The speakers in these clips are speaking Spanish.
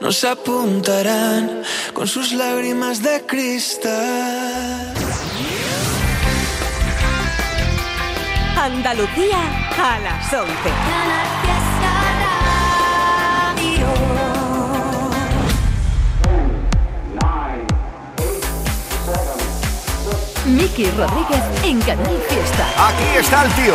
nos apuntarán con sus lágrimas de cristal. Andalucía a las 11. Miki Rodríguez en Canal Fiesta. Aquí está el tío.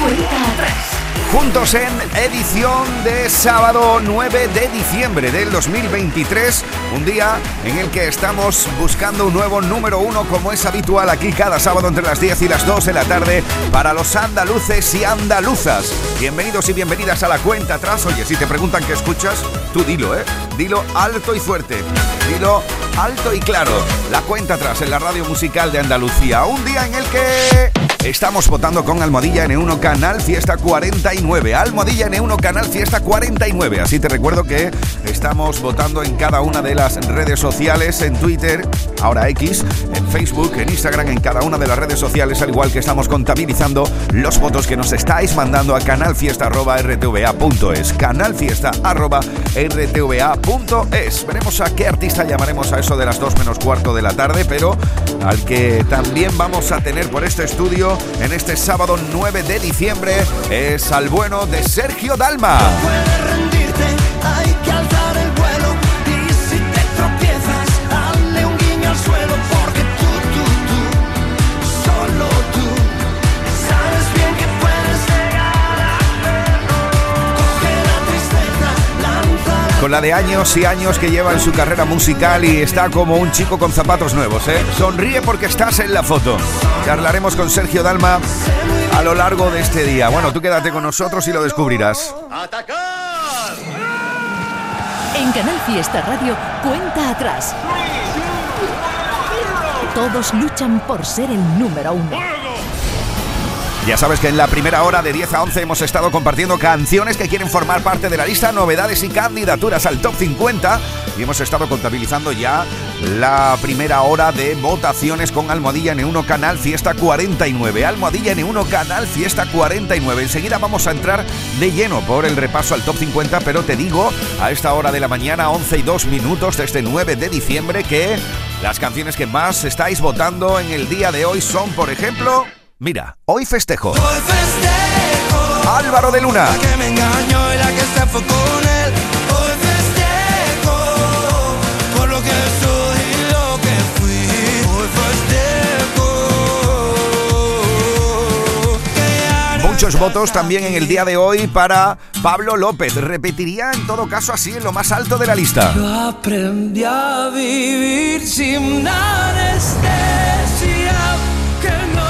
Cuenta atrás. Juntos en edición de sábado 9 de diciembre del 2023, un día en el que estamos buscando un nuevo número uno como es habitual aquí cada sábado entre las 10 y las 2 de la tarde para los andaluces y andaluzas. Bienvenidos y bienvenidas a la cuenta atrás. Oye, si te preguntan qué escuchas, tú dilo, ¿eh? Dilo alto y fuerte. Dilo alto y claro. La cuenta atrás en la radio musical de Andalucía. Un día en el que estamos votando con Almohadilla N1 Canal Fiesta 49. Almohadilla N1 Canal Fiesta 49. Así te recuerdo que estamos votando en cada una de las redes sociales, en Twitter, ahora X, en Facebook, en Instagram, en cada una de las redes sociales, al igual que estamos contabilizando los votos que nos estáis mandando a canalfiesta.rtva.es. Canalfiesta.rtva.es. Veremos a qué artista llamaremos a eso de las 2 menos cuarto de la tarde, pero al que también vamos a tener por este estudio en este sábado 9 de diciembre es al bueno de Sergio Dalma. Con la de años y años que lleva en su carrera musical y está como un chico con zapatos nuevos, ¿eh? Sonríe porque estás en la foto. Charlaremos con Sergio Dalma a lo largo de este día. Bueno, tú quédate con nosotros y lo descubrirás. En Canal Fiesta Radio, cuenta atrás. Todos luchan por ser el número uno. Ya sabes que en la primera hora de 10 a 11 hemos estado compartiendo canciones que quieren formar parte de la lista, novedades y candidaturas al top 50 y hemos estado contabilizando ya la primera hora de votaciones con Almohadilla N1 Canal Fiesta 49. Almohadilla N1 Canal Fiesta 49. Enseguida vamos a entrar de lleno por el repaso al top 50, pero te digo a esta hora de la mañana, 11 y 2 minutos de este 9 de diciembre, que las canciones que más estáis votando en el día de hoy son, por ejemplo, mira, hoy festejo. Hoy festejo. Álvaro de Luna. La que me engañó y la que se fue con él. Hoy festejo por lo que soy y lo que fui. Hoy festejo. no Muchos votos también en el día de hoy para Pablo López. Repetiría en todo caso así en lo más alto de la lista. Yo aprendí a vivir sin anestesia. Que no,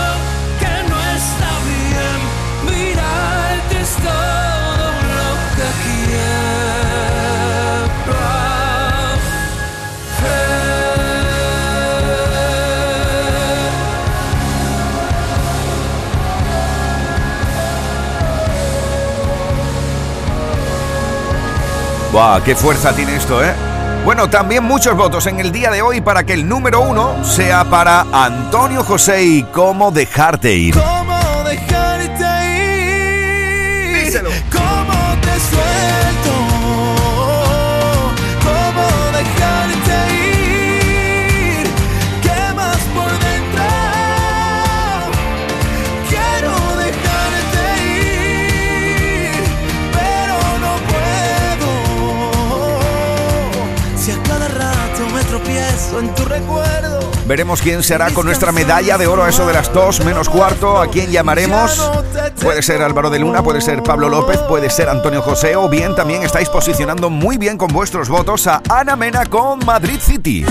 ¡Buah! ¡Qué fuerza tiene esto, eh! Bueno, también muchos votos en el día de hoy para que el número uno sea para Antonio José y cómo dejarte ir. Veremos quién será con nuestra medalla de oro a eso de las dos menos cuarto. ¿A quién llamaremos? Puede ser Álvaro de Luna, puede ser Pablo López, puede ser Antonio José o bien también estáis posicionando muy bien con vuestros votos a Ana Mena con Madrid City.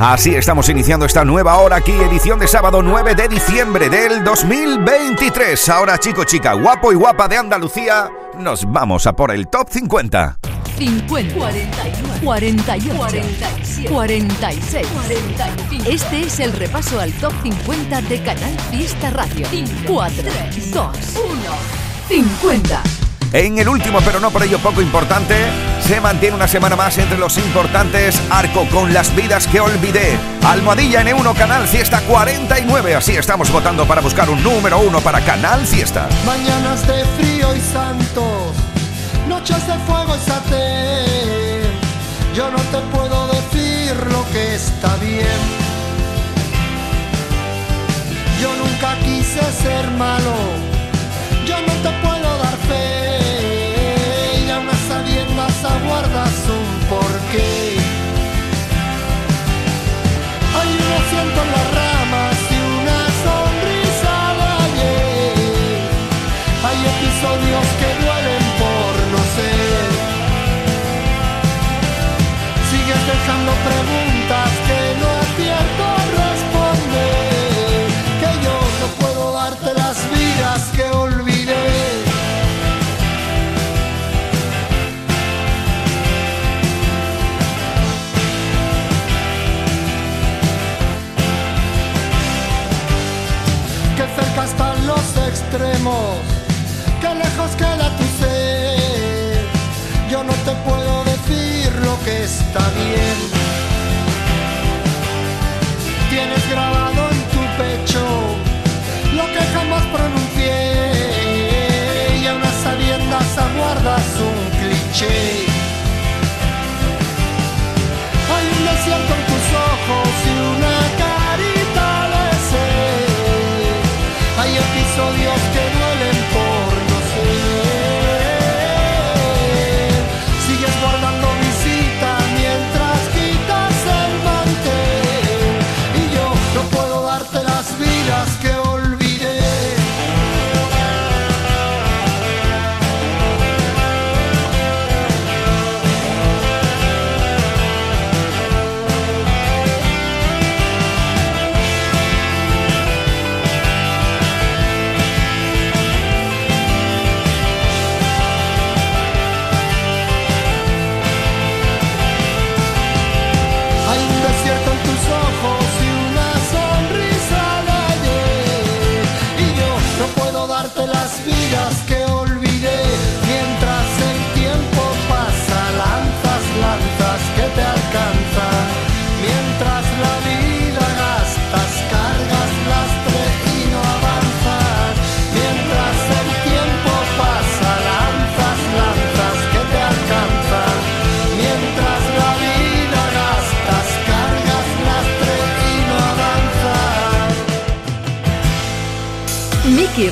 Así estamos iniciando esta nueva hora aquí, edición de sábado 9 de diciembre del 2023. Ahora, chico, chica, guapo y guapa de Andalucía, nos vamos a por el top 50. 50, 41, 48, 47, 46, 45. Este es el repaso al top 50 de Canal Fiesta Radio. 4, 2, 1, 50. En el último, pero no por ello poco importante, se mantiene una semana más entre los importantes. Arco con las vidas que olvidé. Almohadilla N1 Canal Fiesta 49. Así estamos votando para buscar un número uno para Canal Fiesta. Mañanas de frío y santo, noches de fuego y satén. Yo no te puedo decir lo que está bien. Yo nunca quise ser malo, yo no te puedo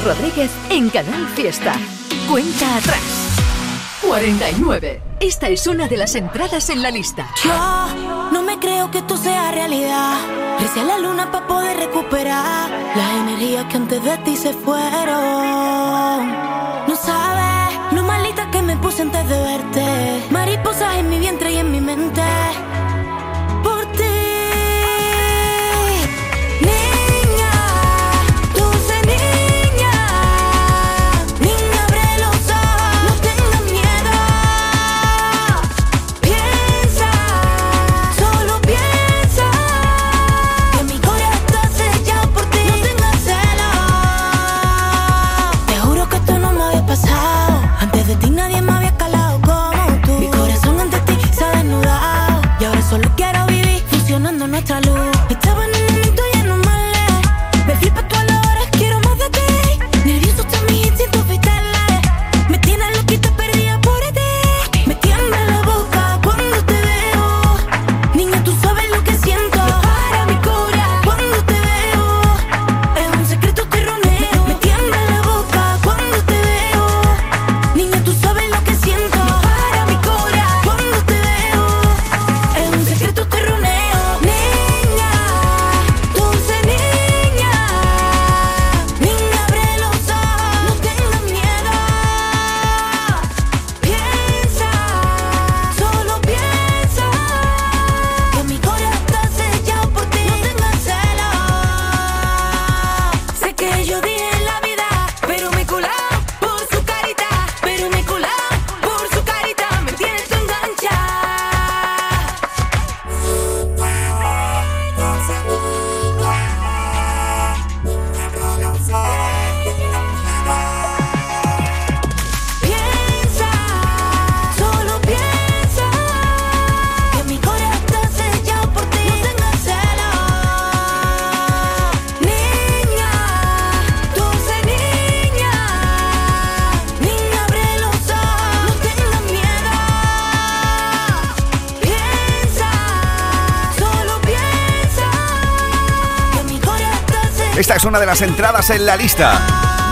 Rodríguez en Canal Fiesta. Cuenta atrás. 49. Esta es una de las entradas en la lista. Yo no me creo que esto sea realidad. Recé a la luna para poder recuperar las energías que antes de ti se fueron. No sabes lo malita que me puse antes de verte. Mariposas en mi vientre y en mi mente. Una de las entradas en la lista.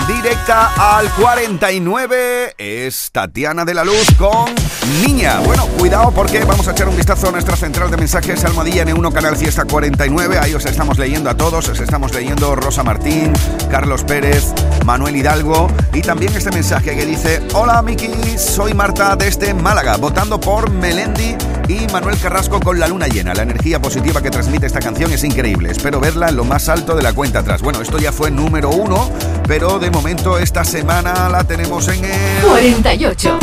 Directa al 49 es Tatiana de la Luz con Niña. Bueno, cuidado porque vamos a echar un vistazo a nuestra central de mensajes Almohadilla N1 Canal Fiesta 49. Ahí os estamos leyendo a todos. Os estamos leyendo Rosa Martín, Carlos Pérez, Manuel Hidalgo y también este mensaje que dice: Hola Miki, soy Marta desde Málaga, votando por Melendi y Manuel Carrasco con la luna llena. La energía positiva que transmite esta canción es increíble. Espero verla en lo más alto de la cuenta atrás. Bueno, esto ya fue número uno, pero de momento esta semana la tenemos en el... 48.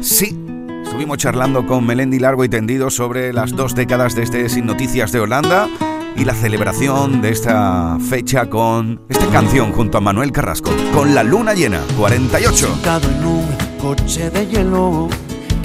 Sí. Estuvimos charlando con Melendi largo y tendido sobre las dos décadas de este Sin Noticias de Holanda y la celebración de esta fecha con esta canción junto a Manuel Carrasco, con la luna llena, 48. Sentado en un coche de hielo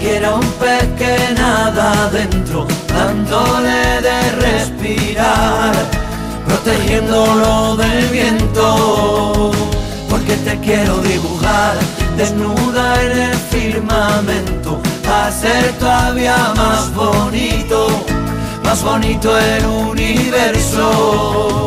quiero un pez que nada adentro, dándole de respirar, protegiéndolo del viento. Porque te quiero dibujar desnuda en el firmamento, a ser todavía más bonito, más bonito el universo.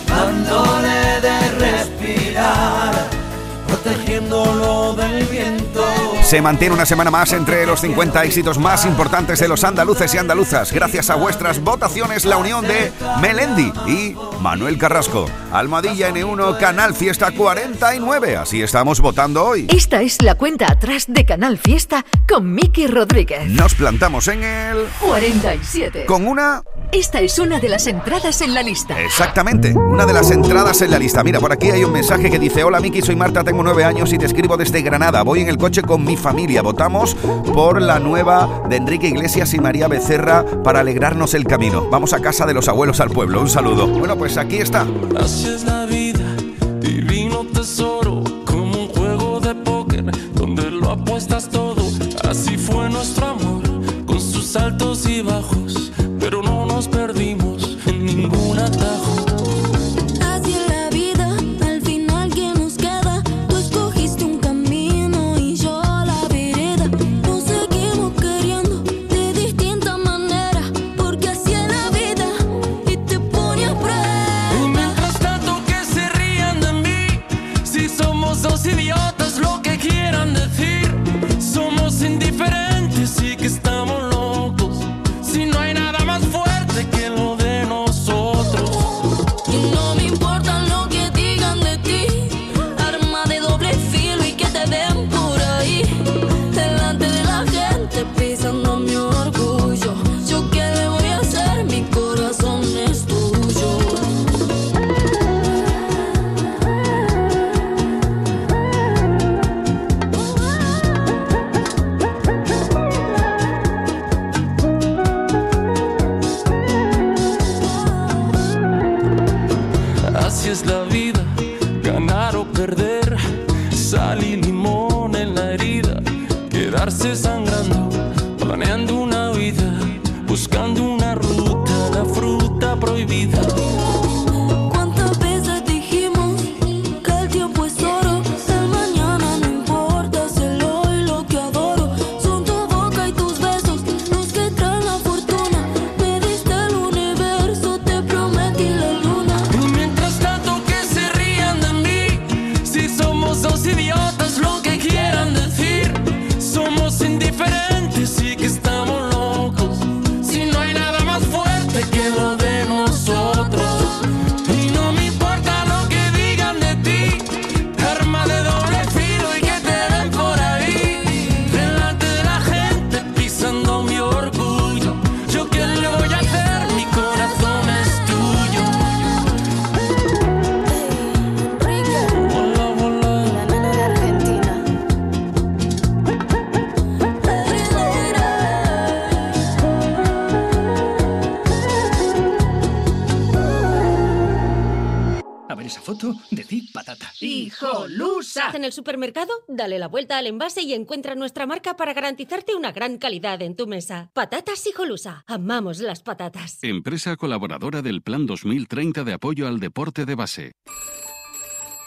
dándole de respirar, protegiéndolo del viento. Se mantiene una semana más entre los 50 éxitos más importantes de los andaluces y andaluzas. Gracias a vuestras votaciones, la unión de Melendi y Manuel Carrasco. Almohadilla N1, Canal Fiesta 49. Así estamos votando hoy. Esta es la cuenta atrás de Canal Fiesta con Miki Rodríguez. Nos plantamos en el... 47. con una... Esta es una de las entradas en la lista. Exactamente, una de las entradas en la lista. Mira, por aquí hay un mensaje que dice: Hola Miki, soy Marta, tengo nueve años y te escribo desde Granada. Voy en el coche con mi familia. Votamos por la nueva de Enrique Iglesias y María Becerra para alegrarnos el camino. Vamos a casa de los abuelos al pueblo. Un saludo. Bueno, pues aquí está. Así es la vida, divino tesoro, como un juego de póker donde lo apuestas todo. Así fue nuestro amor, con sus altos y bajos, Supermercado, dale la vuelta al envase y encuentra nuestra marca para garantizarte una gran calidad en tu mesa. Patatas Hijolusa. Amamos las patatas. Empresa colaboradora del Plan 2030 de apoyo al deporte de base.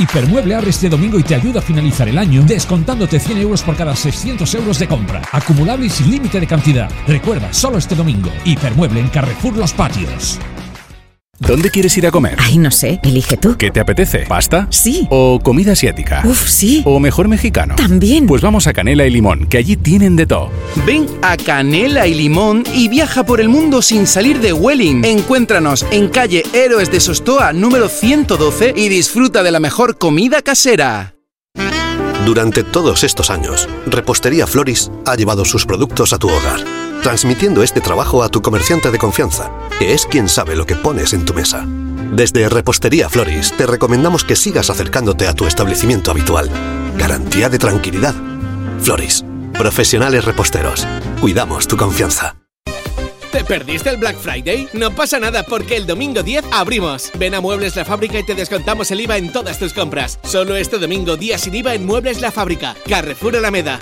Hipermueble abre este domingo y te ayuda a finalizar el año descontándote 100 euros por cada 600 euros de compra. Acumulable y sin límite de cantidad. Recuerda, solo este domingo. Hipermueble en Carrefour Los Patios. ¿Dónde quieres ir a comer? Ay, no sé, elige tú. ¿Qué te apetece? ¿Pasta? Sí. ¿O comida asiática? Uf, sí. ¿O mejor mexicano? También. Pues vamos a Canela y Limón, que allí tienen de todo. Ven a Canela y Limón y viaja por el mundo sin salir de Welling. Encuéntranos en calle Héroes de Sostoa número 112 y disfruta de la mejor comida casera. Durante todos estos años, Repostería Floris ha llevado sus productos a tu hogar, transmitiendo este trabajo a tu comerciante de confianza, que es quien sabe lo que pones en tu mesa. Desde Repostería Floris te recomendamos que sigas acercándote a tu establecimiento habitual. Garantía de tranquilidad. Floris, profesionales reposteros. Cuidamos tu confianza. ¿Te perdiste el Black Friday? No pasa nada porque el domingo 10 abrimos. Ven a Muebles La Fábrica y te descontamos el IVA en todas tus compras. Solo este domingo día sin IVA en Muebles La Fábrica. Carrefour Alameda.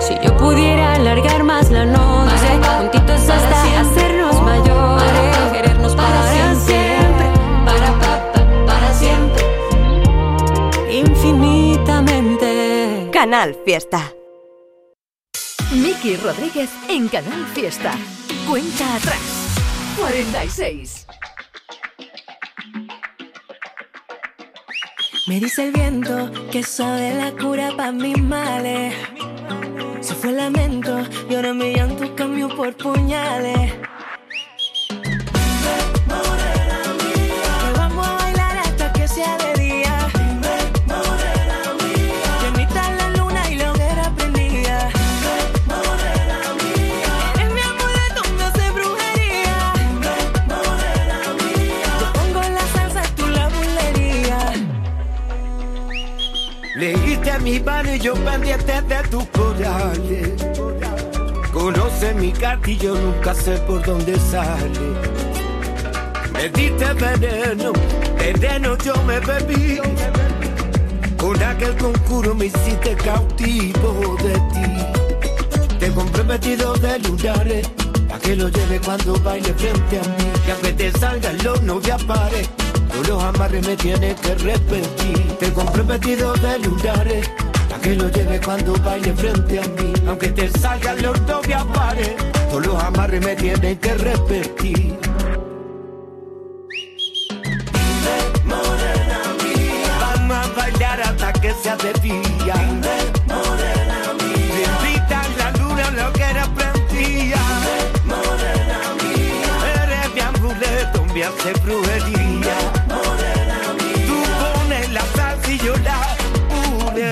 Si yo pudiera alargar más la noche, juntitos hasta hacernos mayores, querernos para siempre, para, pa- pa- para siempre, infinitamente. Canal Fiesta. Miki Rodríguez en Canal Fiesta. Cuenta atrás. 46. Me dice el viento que sabe la cura para mis males. Se fue el lamento y ahora mi llanto cambió por puñales. Y yo pendiente de tus corales. Conoce mi carta y yo nunca sé por dónde sale. Me diste veneno, veneno yo me bebí. Con aquel concurso me hiciste cautivo de ti. Te compré vestido de lunares, a que lo lleve cuando baile frente a mí. Que aunque te salga el horno de pares, todos los amarres me tienes que repetir. Te compré vestido de lunares, que lo lleve cuando baile frente a mí. Aunque te salga el horno de pares, todos los amarres me tienes que repetir. Vamos a bailar hasta que sea de día. morena mía. Bendita la luna, lo que era prendía. morena mía. Eres mi amuleto, me hace brujería.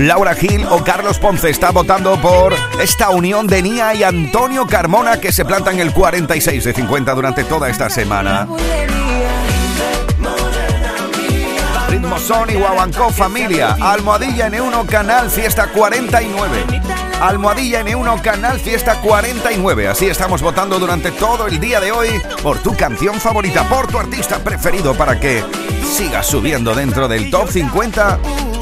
Laura Gil o Carlos Ponce está votando por esta unión de Nia y Antonio Carmona que se planta en el 46 de 50 durante toda esta semana. Ritmo Son y Guaguancó Familia. Almohadilla N1 Canal Fiesta 49. Almohadilla N1 Canal Fiesta 49. Así estamos votando durante todo el día de hoy por tu canción favorita, por tu artista preferido para que sigas subiendo dentro del top 50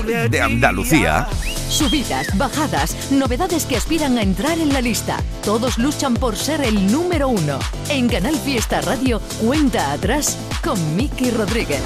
de Andalucía. Subidas, bajadas, novedades que aspiran a entrar en la lista. Todos luchan por ser el número uno. En Canal Fiesta Radio, cuenta atrás con Miki Rodríguez.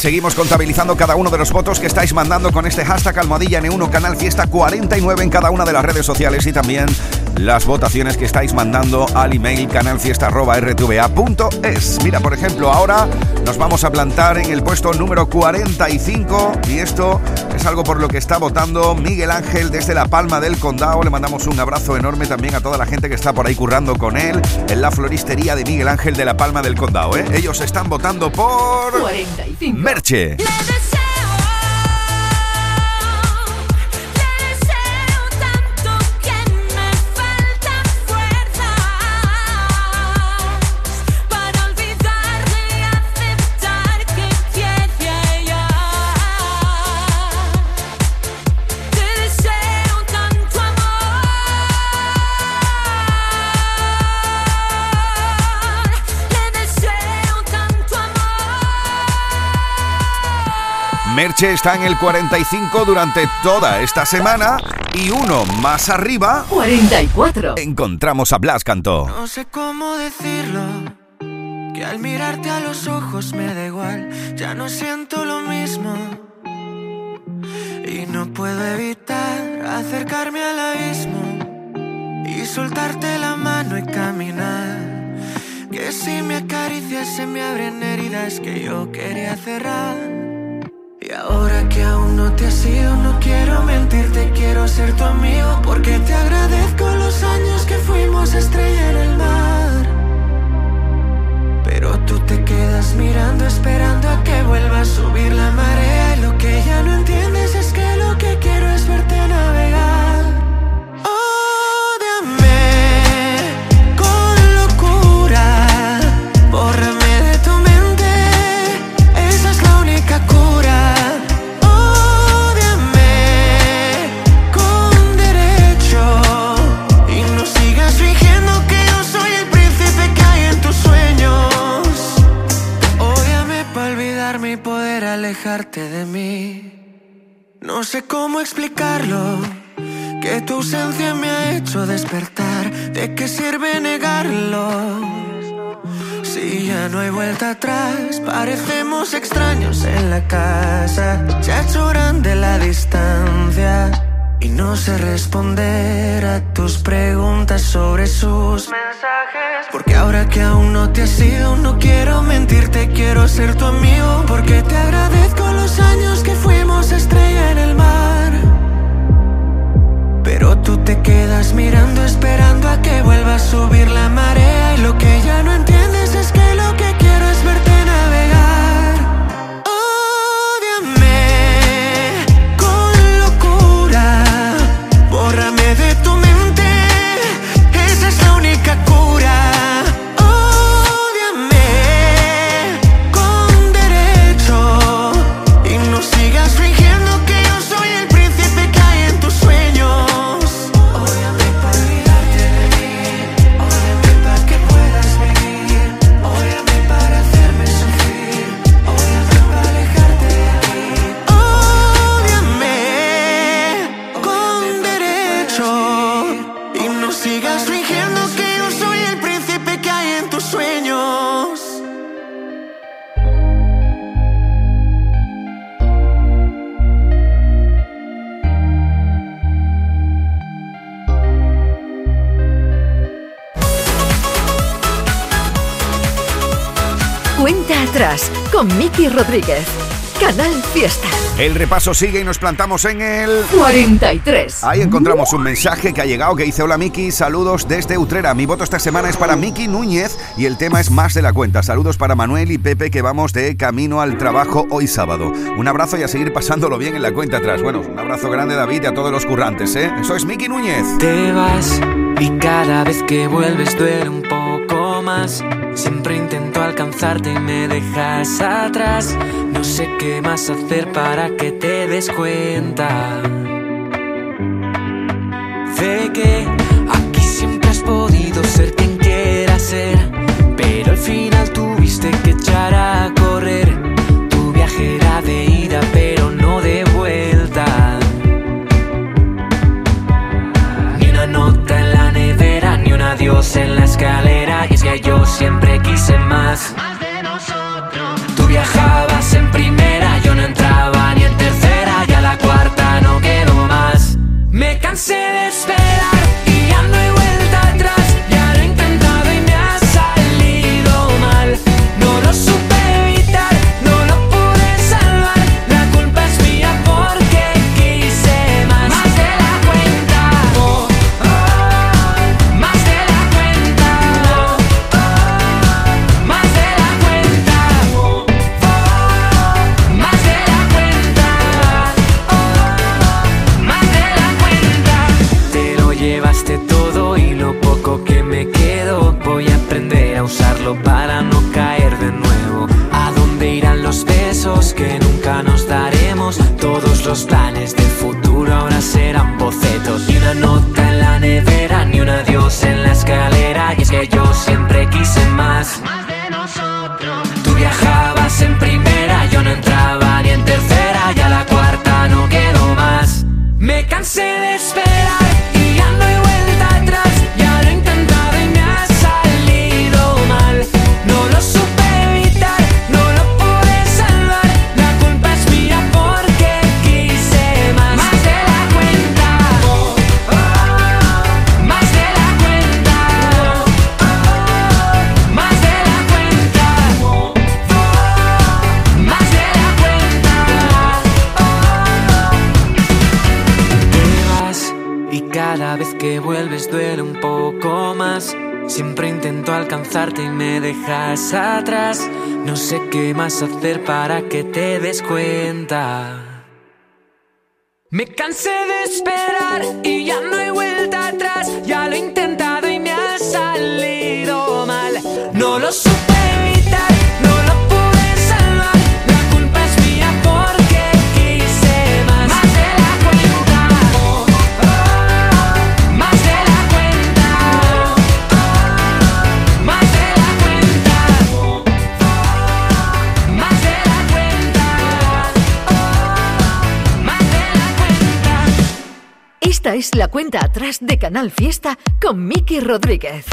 Seguimos contabilizando cada uno de los votos que estáis mandando con este hashtag Almohadilla N1 Canal Fiesta 49 en cada una de las redes sociales y también las votaciones que estáis mandando al email canalfiesta.rtva.es. Mira, por ejemplo, ahora nos vamos a plantar en el puesto número 45 y esto es algo por lo que está votando Miguel Ángel desde La Palma del Condado. Le mandamos un abrazo enorme también a toda la gente que está por ahí currando con él en la floristería de Miguel Ángel de La Palma del Condado. ¿eh? Ellos están votando por... 45. Merche. Merche está en el 45 durante toda esta semana y uno más arriba 44. encontramos a Blas Cantó. No sé cómo decirlo, que al mirarte a los ojos me da igual, ya no siento lo mismo. Y no puedo evitar acercarme al abismo y soltarte la mano y caminar. Que si me acaricias se me abren heridas que yo quería cerrar. No quiero mentirte, quiero ser tu amigo porque te agradezco los años que fuimos estrella en el mar. Pero tú te quedas mirando, esperando a que vuelva a subir la marea. Y lo que ya no entiendes sé cómo explicarlo. Que tu ausencia me ha hecho despertar. ¿De qué sirve negarlo? Si ya no hay vuelta atrás, parecemos extraños en la casa. Ha hecho grande la distancia. Y no sé responder a tus preguntas sobre sus mensajes. Porque ahora que aún no te has ido, no quiero mentirte, quiero ser tu amigo. Porque te agradezco los años que fuimos estrella en el mar. Pero tú te quedas mirando, esperando a que vuelva a subir la marea. Y lo que ya no entiendes es que lo que quiero es verte navegar. Con Miki Rodríguez. Canal Fiesta. El repaso sigue y nos plantamos en el 43. Ahí encontramos un mensaje que ha llegado que dice Hola Miki, saludos desde Utrera. Mi voto esta semana es para Miki Núñez y el tema es más de la cuenta. Saludos para Manuel y Pepe que vamos de camino al trabajo hoy sábado. Un abrazo y a seguir pasándolo bien en la cuenta atrás. Bueno, un abrazo grande David y a todos los currantes, ¿eh? Eso es Miki Núñez. Te vas y cada vez que vuelves duele un poco Siempre intento alcanzarte y me dejas atrás. No sé qué más hacer para que te des cuenta de que aquí siempre has podido ser quien quieras ser, pero al final tuviste que echar a correr. Tu viaje era de ida, pero no de vuelta. Ni una nota en la nevera, ni un adiós en la escalera. Es que yo siempre quise más. Hacer para que te des cuenta. Me cansé de esperar y ya no hay vuelta es la cuenta atrás de Canal Fiesta con Miki Rodríguez.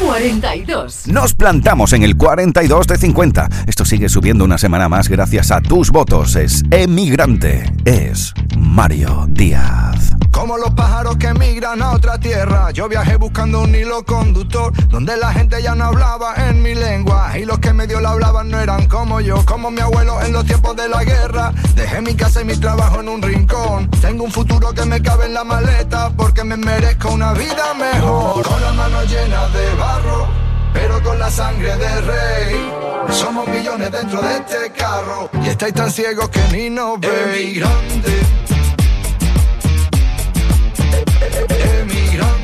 42. Nos plantamos en el 42 de 50. Esto sigue subiendo una semana más gracias a tus votos. Es emigrante. Es Mario Díaz. Como los pájaros que migran a otra tierra, yo viajé buscando un hilo conductor donde la gente ya no hablaba en mi lengua y los que medio la hablaban no eran como yo, como mi abuelo en los tiempos de la guerra. Dejé mi casa y mi trabajo en un rincón. Tengo un futuro que me cabe en la maleta porque me merezco una vida mejor. Con las manos llenas de barro, pero con la sangre de rey. Somos millones dentro de este carro y estáis tan ciegos que ni nos veis. Emigrante. Emigrante. Emigrante.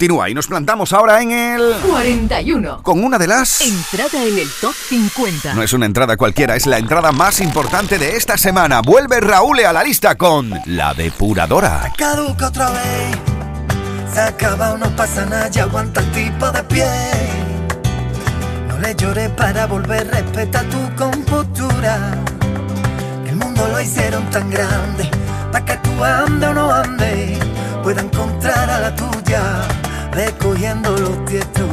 Continúa y nos plantamos ahora en el... 41. Con una de las... Entrada en el top 50. No es una entrada cualquiera, es la entrada más importante de esta semana. Vuelve Raúl a la lista con La Depuradora. caduca otra vez. Se acaba o no pasa nada, ya aguanta el tipo de pie. No le llores para volver, respeta tu compostura. El mundo lo hicieron tan grande, para que tú ande o no ande, pueda encontrar a la tuya, recogiendo los tietos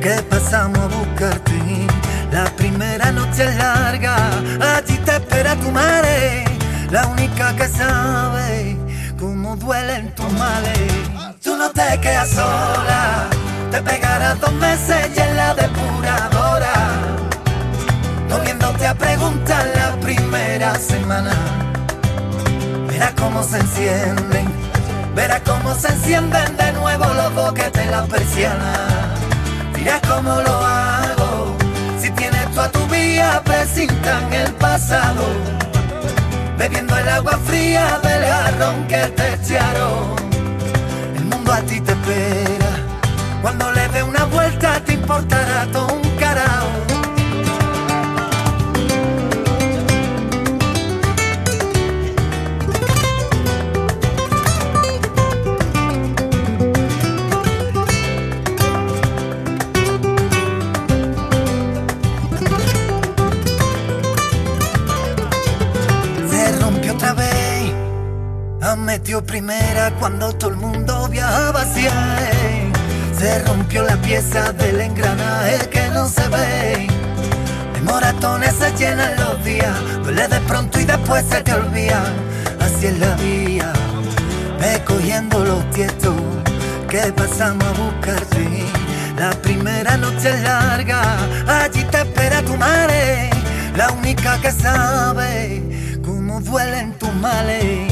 que pasamos a buscarte. La primera noche es larga, allí te espera tu madre, la única que sabe cómo duelen tus males. Tú no te quedas sola, te pegarás dos meses y en la depuradora, volviéndote a preguntar la primera semana. Verás cómo se encienden, verás cómo se encienden de nuevo los boquetes la persiana. Dirás cómo lo hago, si tienes tú a tu vía, presintan el pasado bebiendo el agua fría del jarrón que te echaron. El mundo a ti te espera, cuando le dé una vuelta te importará todo ha metido primera cuando todo el mundo viajaba hacia él. Se rompió la pieza del engranaje que no se ve. De moratones se llenan los días, duele de pronto y después se te olvida. Así es la vía, ve cogiendo los tietos que pasamos a buscarte. La primera noche es larga, allí te espera tu madre, la única que sabe cómo duelen tus males.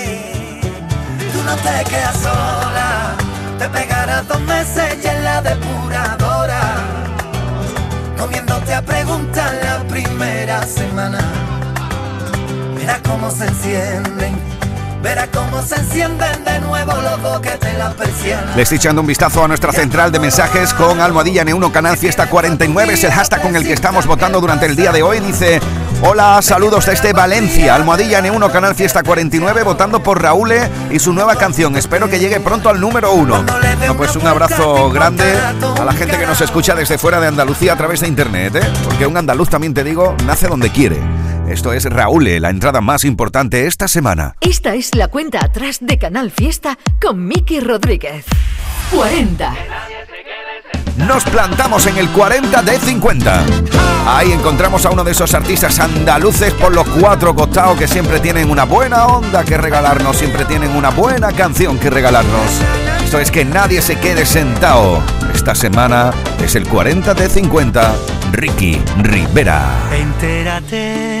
tú no te quedas sola, te pegarás dos meses y en la depuradora, comiéndote a preguntar la primera semana. Verás cómo se encienden, Verás cómo se encienden de nuevo los boquetes la persiana. Le estoy echando un vistazo a nuestra central de mensajes con Almohadilla N1 Canal Fiesta 49. Es el hashtag con el que estamos votando durante el día de hoy. Dice: Hola, saludos desde Valencia. Almohadilla N1 Canal Fiesta 49 votando por Raúl y su nueva canción. Espero que llegue pronto al número uno. No, pues un abrazo grande a la gente que nos escucha desde fuera de Andalucía a través de internet, ¿eh? Porque un andaluz, también te digo, nace donde quiere. Esto es Raúl, la entrada más importante esta semana. Esta es la cuenta atrás de Canal Fiesta con Miki Rodríguez. 40. Nos plantamos en el 40 de 50. Ahí encontramos a uno de esos artistas andaluces por los cuatro costados que siempre tienen una buena onda que regalarnos, siempre tienen una buena canción que regalarnos. Esto es que nadie se quede sentado. Esta semana es el 40 de 50. Ricky Rivera. Entérate,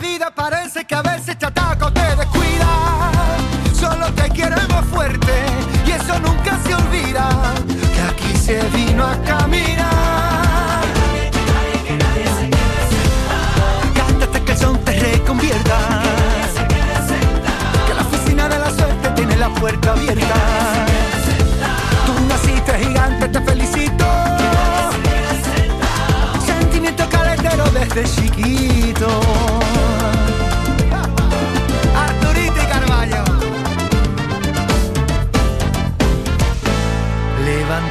Vida parece que a veces te ataca o te descuida. Solo te queremos fuerte y eso nunca se olvida. Que aquí se vino a caminar. Cántate que el son te reconvierta. Que la oficina de la suerte tiene la puerta abierta. Tú naciste gigante, te felicito. Sentimiento caletero desde chiquito.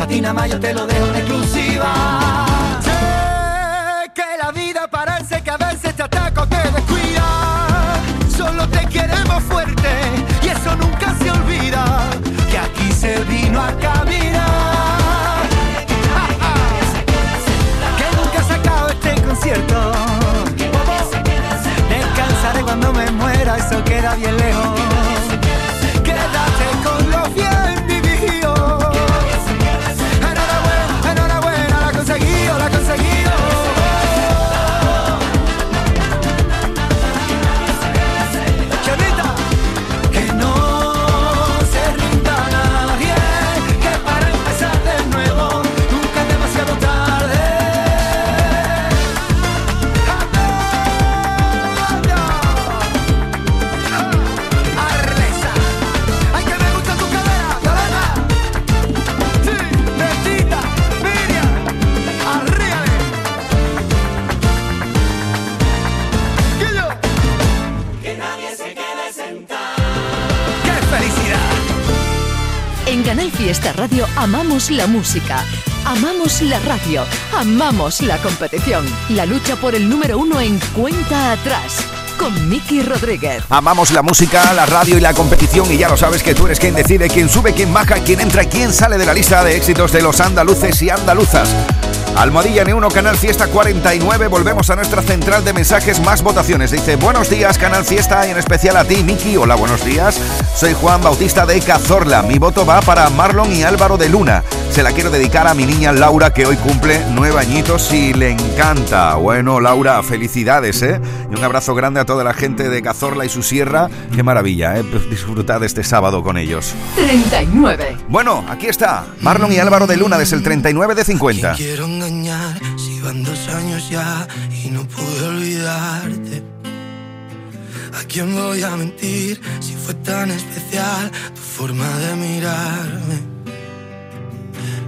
A ti yo te lo dejo en exclusiva. Sé que la vida parece que a veces te ataca o te descuida. Solo te queremos fuerte y eso nunca se olvida. Que aquí se vino a caminar. Que nunca se acabe este concierto. Descansaré cuando me muera, eso queda bien lejos. La música, amamos la radio, amamos la competición. La lucha por el número uno en cuenta atrás con Miki Rodríguez. Amamos la música, la radio y la competición y ya lo sabes que tú eres quien decide quién sube, quién baja, quién entra quién sale de la lista de éxitos de los andaluces y andaluzas. Almohadilla N1 Canal Fiesta 49, volvemos a nuestra central de mensajes más votaciones. Dice, buenos días Canal Fiesta y en especial a ti Miki. Hola, buenos días. Soy Juan Bautista de Cazorla. Mi voto va para Marlon y Álvaro de Luna. Se la quiero dedicar a mi niña Laura que hoy cumple nueve añitos y le encanta. Bueno, Laura, felicidades, ¿eh? Y un abrazo grande a toda la gente de Cazorla y su sierra. Qué maravilla, ¿eh? Disfrutad este sábado con ellos. 39. Bueno, aquí está. Marlon y Álvaro de Luna desde el 39 de 50. quiero engañar si van dos años ya y no pude olvidarte? ¿A quién voy a mentir si fue tan especial tu forma de mirarme?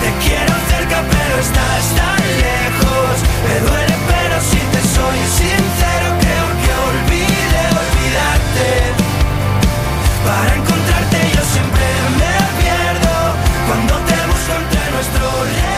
te quiero cerca, pero estás tan lejos. Me duele, pero si te soy sincero, creo que olvide olvidarte. Para encontrarte yo siempre me pierdo cuando te busco entre nuestros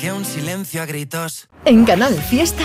que un silencio a gritos. En Canal Fiesta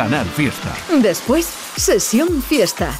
Fiesta. Después, sesión fiesta.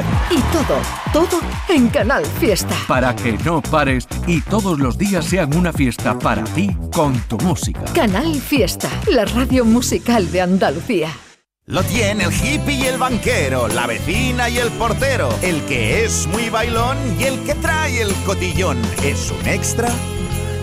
Y todo, todo en Canal Fiesta. Para que no pares y todos los días sean una fiesta para ti con tu música. Canal Fiesta, la radio musical de Andalucía. Lo tiene el hippie y el banquero, la vecina y el portero, el que es muy bailón y el que trae el cotillón. Es un extra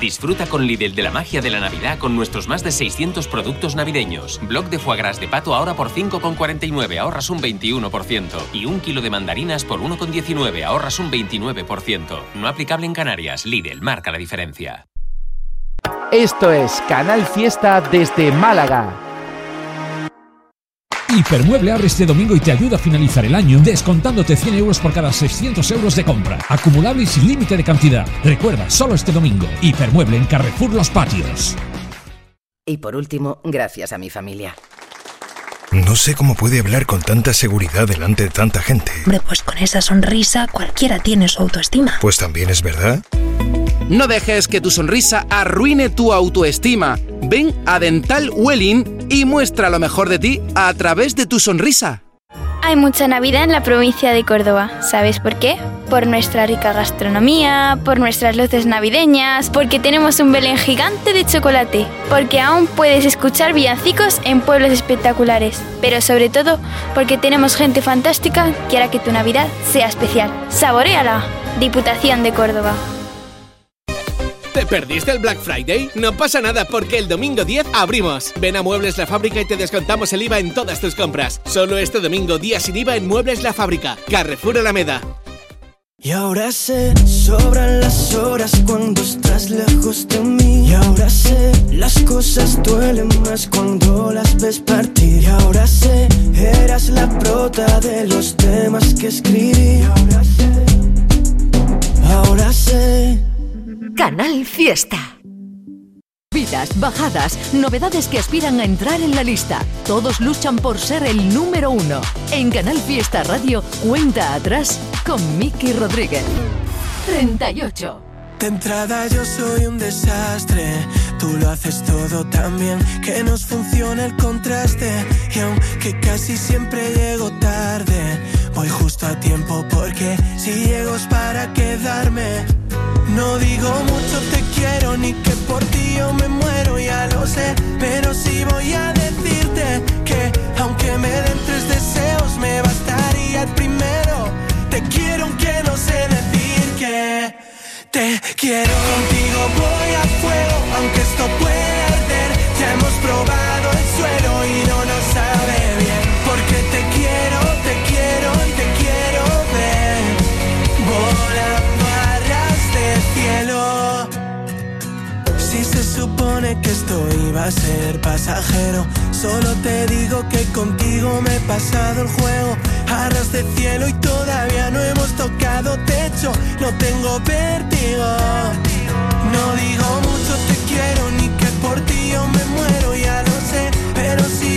Disfruta con Lidl de la magia de la Navidad con nuestros más de 600 productos navideños. Bloc de foie de pato ahora por 5,49, ahorras un 21%. Y un kilo de mandarinas por 1,19, ahorras un 29%. No aplicable en Canarias. Lidl marca la diferencia. Esto es Canal Fiesta desde Málaga. Hipermueble abre este domingo y te ayuda a finalizar el año descontándote 100 euros por cada 600 euros de compra. Acumulable y sin límite de cantidad. Recuerda, solo este domingo. Hipermueble en Carrefour Los Patios. Y por último, gracias a mi familia. No sé cómo puede hablar con tanta seguridad delante de tanta gente. Hombre, pues con esa sonrisa cualquiera tiene su autoestima. Pues también es verdad. No dejes que tu sonrisa arruine tu autoestima. Ven a Dental Welling y muestra lo mejor de ti a través de tu sonrisa. Hay mucha Navidad en la provincia de Córdoba. ¿Sabes por qué? Por nuestra rica gastronomía, por nuestras luces navideñas, porque tenemos un Belén gigante de chocolate, porque aún puedes escuchar villancicos en pueblos espectaculares, pero sobre todo porque tenemos gente fantástica que hará que tu Navidad sea especial. ¡Saboréala! Diputación de Córdoba. ¿Te perdiste el Black Friday? No pasa nada porque el domingo 10 abrimos. Ven a Muebles La Fábrica y te descontamos el IVA en todas tus compras. Solo este domingo día sin IVA en Muebles La Fábrica. Carrefour Alameda. Y ahora sé, sobran las horas cuando estás lejos de mí. Y ahora sé, las cosas duelen más cuando las ves partir. Y ahora sé, eras la prota de los temas que escribí. Y ahora sé, ahora sé. Canal Fiesta. Vidas, bajadas, novedades que aspiran a entrar en la lista. Todos luchan por ser el número uno. En Canal Fiesta Radio, cuenta atrás con Miki Rodríguez. 38. De entrada yo soy un desastre, tú lo haces todo tan bien que nos funciona el contraste y aunque casi siempre llego tarde, voy justo a tiempo porque si llego es para quedarme. No digo mucho te quiero ni que por ti yo me muero, ya lo sé, pero sí voy a decirte que aunque me den tres deseos me bastaría el primero. Te quiero aunque no sé decir que te quiero. Contigo voy a fuego, aunque esto puede arder. Ya hemos probado que esto iba a ser pasajero, solo te digo que contigo me he pasado el juego. A ras de cielo y todavía no hemos tocado techo, no tengo vértigo. No digo mucho te quiero ni que por ti yo me muero, ya lo sé, pero sí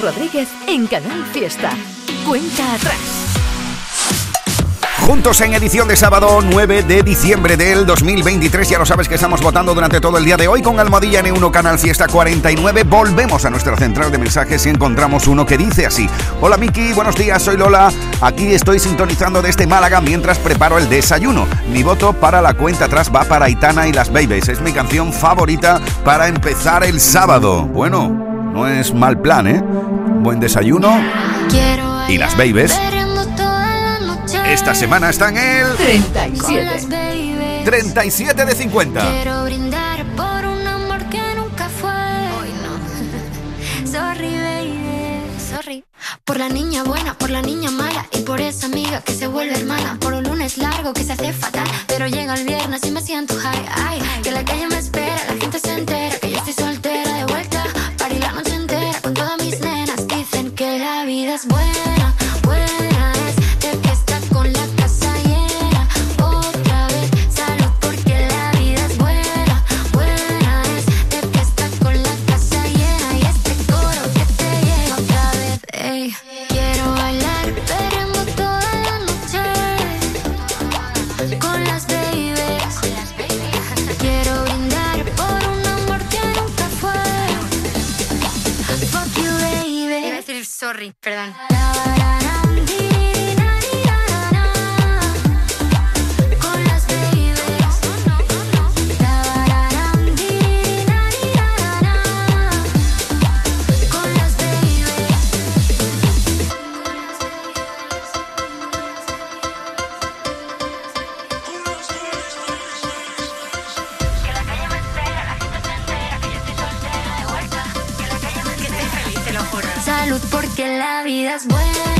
Rodríguez en Canal Fiesta. Cuenta atrás. Juntos en edición de sábado 9 de diciembre del 2023. Ya lo sabes que estamos votando durante todo el día de hoy con Almohadilla N1 Canal Fiesta 49. Volvemos a nuestra central de mensajes y encontramos uno que dice así. Hola Miki, buenos días, soy Lola. Aquí estoy sintonizando desde Málaga mientras preparo el desayuno. Mi voto para la cuenta atrás va para Aitana y las Babies. Es mi canción favorita para empezar el sábado. Bueno, no es mal plan, ¿eh? Buen desayuno. Y las Babies esta semana están en el 37. 37 de 50. Quiero brindar por un amor que nunca fue. Hoy no. Sorry, baby. Sorry. Por la niña buena, por la niña mala y por esa amiga que se vuelve hermana. Por un lunes largo que se hace fatal, pero llega el viernes y me siento high. Ay, que la calle me espera, la gente se entera que yo estoy soltera la vida perdón. Salud porque la vida es buena,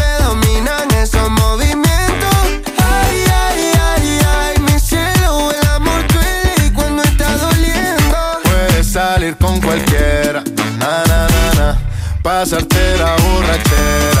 cualquiera, na na na na. Pasarte la borrachera,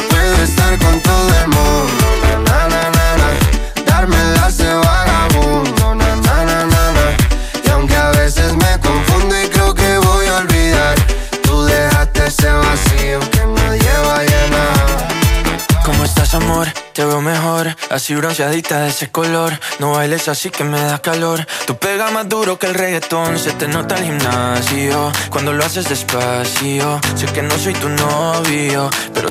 Estar con todo el mundo, na, na, na, na. darme las de vagabundo, na, na, na, na, na. y aunque a veces me confundo y creo que voy a olvidar, tú dejaste ese vacío que nadie va a llenar. ¿Cómo estás, amor? Te veo mejor. así bronceadita de ese color. No bailes así que me da calor. Tú pega más duro que el reggaetón, se te nota el gimnasio. Cuando lo haces despacio, sé que no soy tu novio, pero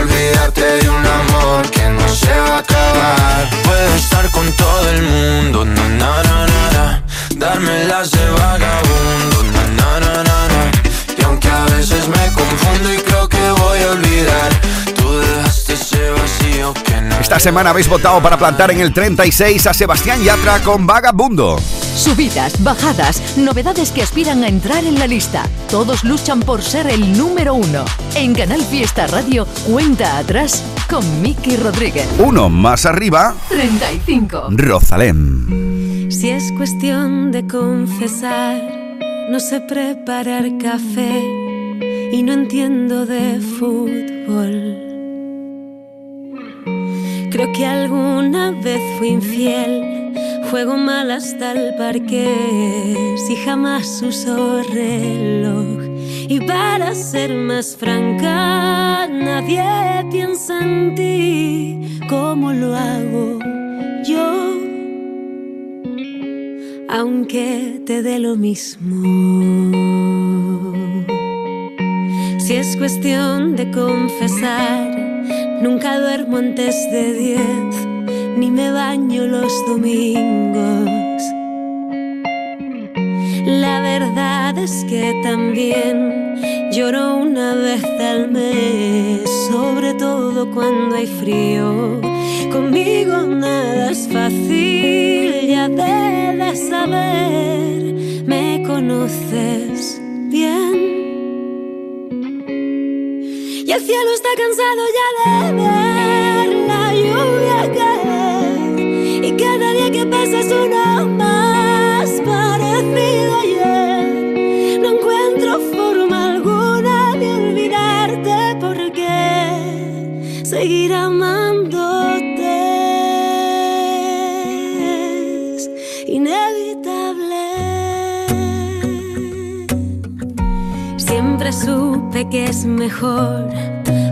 Olvídate de un amor que no se va a acabar. Puedo estar con todo el mundo, na na na na na. Darme las de vagabundo, na na na na na. Y aunque a veces me confundo y creo que voy a olvidar, tú dejaste Esta semana habéis votado para plantar en el 36 a Sebastián Yatra con Vagabundo. Subidas, bajadas, novedades que aspiran a entrar en la lista. Todos luchan por ser el número uno. En Canal Fiesta Radio, cuenta atrás con Miki Rodríguez. Uno más arriba, 35. Rosalén. Si es cuestión de confesar, no sé preparar café y no entiendo de fútbol. Creo que alguna vez fui infiel, juego mal hasta el parque, si jamás uso reloj. Y para ser más franca, nadie piensa en ti como lo hago yo aunque te dé lo mismo. Si es cuestión de confesar, nunca duermo antes de diez, ni me baño los domingos. La verdad es que también lloro una vez al mes, sobre todo cuando hay frío. Conmigo nada es fácil, ya debes saber, me conoces el cielo está cansado ya de ver la lluvia caer. Y cada día que pasa es uno más parecido a ayer. No encuentro forma alguna de olvidarte porque seguir amándote es inevitable. Siempre supe que es mejor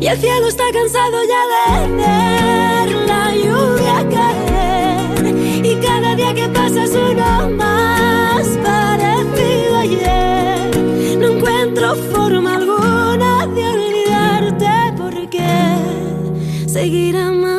Y el cielo está cansado ya de ver la lluvia caer. Y cada día que pasa es uno más parecido ayer. No encuentro forma alguna de olvidarte porque seguir amando.